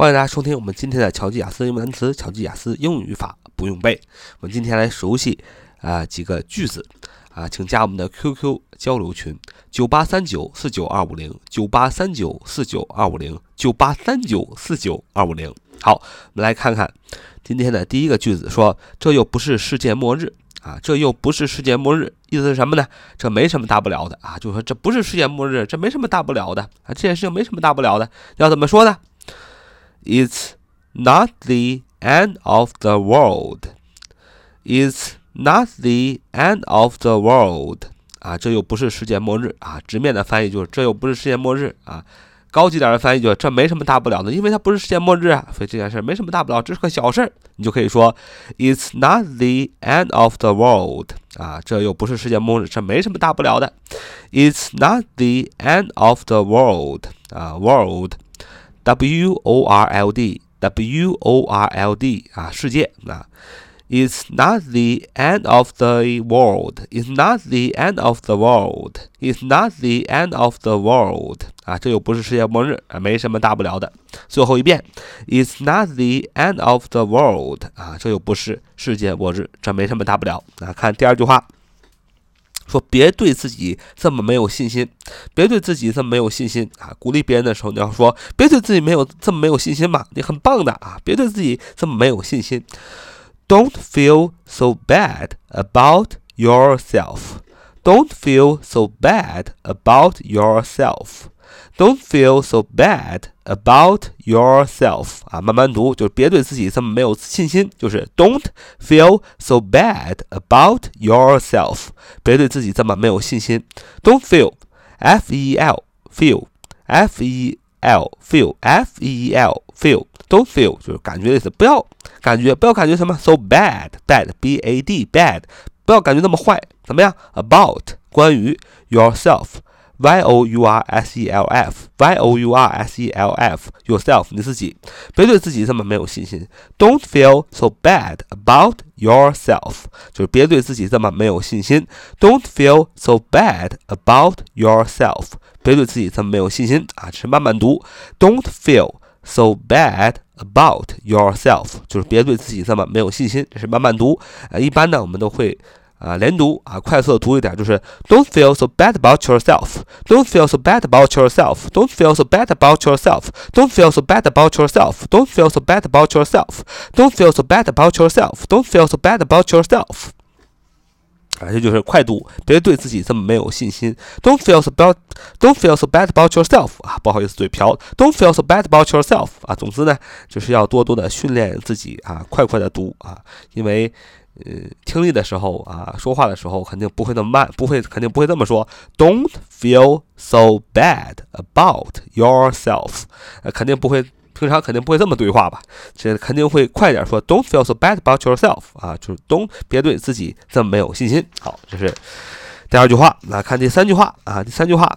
欢迎大家收听我们今天的巧记雅思英文单词、巧记雅思英语语法不用背。我们今天来熟悉啊几个句子啊，请加我们的 QQ 交流群：九八三九四九二五零九八三九四九二五零九八三九四九二五零。好，我们来看看今天的第一个句子，说这又不是世界末日啊，这又不是世界末日，意思是什么呢？这没什么大不了的啊，就说这不是世界末日，这没什么大不了的啊，这件事情没什么大不了的，要怎么说呢 ？It's not the end of the world. It's not the end of the world. 啊，这又不是世界末日啊！直面的翻译就是这又不是世界末日啊！高级点的翻译就是这没什么大不了的，因为它不是世界末日啊，所以这件事没什么大不了，这是个小事儿。你就可以说，It's not the end of the world. 啊，这又不是世界末日，这没什么大不了的。It's not the end of the world. 啊，world。 W O R L D W O R L D 啊，世界啊，It's not the end of the world. It's not the end of the world. It's not the end of the world 啊，这又不是世界末日啊，没什么大不了的。最后一遍，It's not the end of the world 啊，这又不是世界末日，这没什么大不了啊。看第二句话。 说别对自己这么没有信心，别对自己这么没有信心啊！鼓励别人的时候，你要说别对自己没有这么没有信心嘛，你很棒的啊！别对自己这么没有信心。Don't feel so bad about yourself. Don't feel so bad about yourself. Don't feel so bad about yourself 啊，慢慢读，就是别对自己这么没有信心。就是 Don't feel so bad about yourself，别对自己这么没有信心。Don't feel，f e l feel，f e l feel f e l feel don't feel 就是感觉的意思，不要感觉，不要感觉什么 so bad bad b a d bad，不要感觉那么坏，怎么样？About 关于 yourself。 y o u r s e l f y o u r s e l f yourself 你自己，别对自己这么没有信心。Don't feel so bad about yourself，就是别对自己这么没有信心。Don't feel so bad about yourself，别对自己这么没有信心啊，是慢慢读。Don't feel so bad about yourself，就是别对自己这么没有信心，这是慢慢读。呃，一般呢，我们都会。 啊，连读啊，快速的读一点，就是 Don't feel so bad about yourself. Don't feel so bad about yourself. Don't feel so bad about yourself. Don't feel so bad about yourself. Don't feel so bad about yourself. Don't feel so bad about yourself. Don't feel so bad about yourself. 啊，这就是快读，别对自己这么没有信心。Don't feel so bad. Don't feel so bad about yourself. 啊，不好意思，嘴瓢。Don't feel so bad about yourself. 啊，总之呢，就是要多多的训练自己啊，快快的读啊，因为。 呃，听力的时候啊，说话的时候肯定不会那么慢，不会，肯定不会这么说。Don't feel so bad about yourself，呃，肯定不会，平常肯定不会这么对话吧？这肯定会快点说。Don't feel so bad about yourself，啊，就是 Don't 别对自己这么没有信心。好，这是第二句话。那看第三句话啊，第三句话，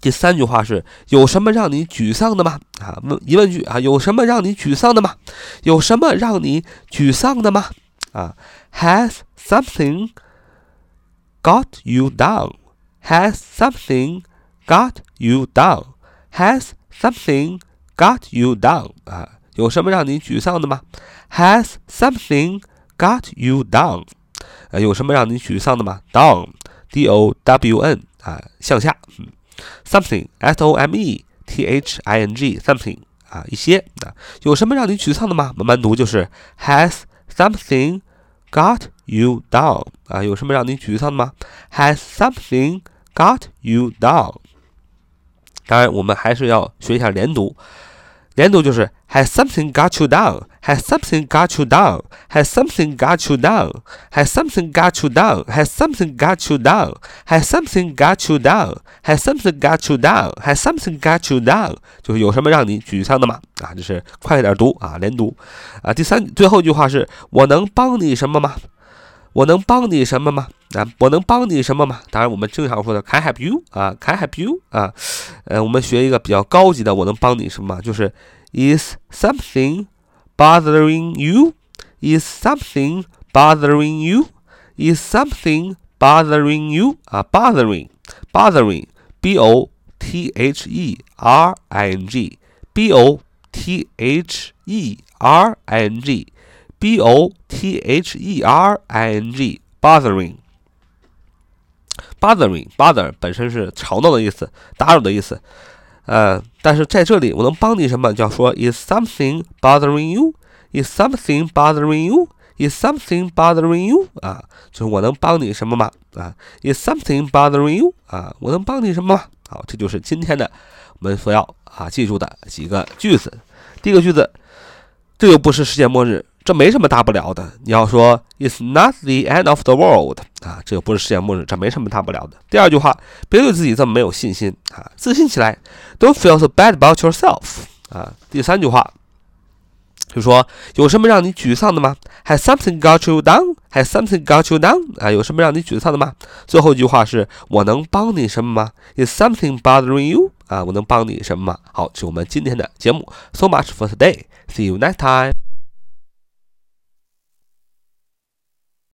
第三句话是有什么让你沮丧的吗？啊，问疑问句啊，有什么让你沮丧的吗？有什么让你沮丧的吗？啊，Has something got you down? Has something got you down? Has something got you down? 啊，有什么让你沮丧的吗？Has something got you down? 啊，有什么让你沮丧的吗？Down，D O W N 啊，向下。嗯，something S O M E T H I N G something 啊，一些啊，有什么让你沮丧的吗？慢慢读就是 Has something got you down 啊，有什么让你沮丧的吗？Has something got you down？当然，我们还是要学一下连读。连读就是 Has something got you down? Has something got you down? Has something got you down? Has something got you down? Has something got you down? Has something got you down? Has something got you down? Has something got you down? 就是有什么让你沮丧的吗？啊，就是快点读啊，连读啊。第三，最后一句话是：我能帮你什么吗？我能帮你什么吗？啊，我能帮你什么吗？当然，我们经常说的 Can I help you？啊，Can I help you？啊，呃，我们学一个比较高级的，我能帮你什么？就是 Is something bothering you? Is something bothering you? Is something bothering you? 啊，bothering，bothering，b o t h e r i n g，b o T H E R I N B o t h e r i n g，bothering，bothering，bother 本身是吵闹的意思，打扰的意思。呃，但是在这里我能帮你什么？就要说 Is something bothering you？Is something bothering you？Is something bothering you？啊，就是我能帮你什么吗？啊，Is something bothering you？啊，我能帮你什么？好，这就是今天的我们所要啊记住的几个句子。第一个句子，这又不是世界末日。这没什么大不了的。你要说 "It's not the end of the world" 啊，这又不是世界末日，这没什么大不了的。第二句话，别对自己这么没有信心啊，自信起来。Don't feel so bad about yourself 啊。第三句话，就说有什么让你沮丧的吗？Has something got you down? Has something got you down? 啊，有什么让你沮丧的吗？最后一句话是我能帮你什么吗？Is something bothering you? 啊，我能帮你什么吗？好，这是我们今天的节目。So much for today. See you next time.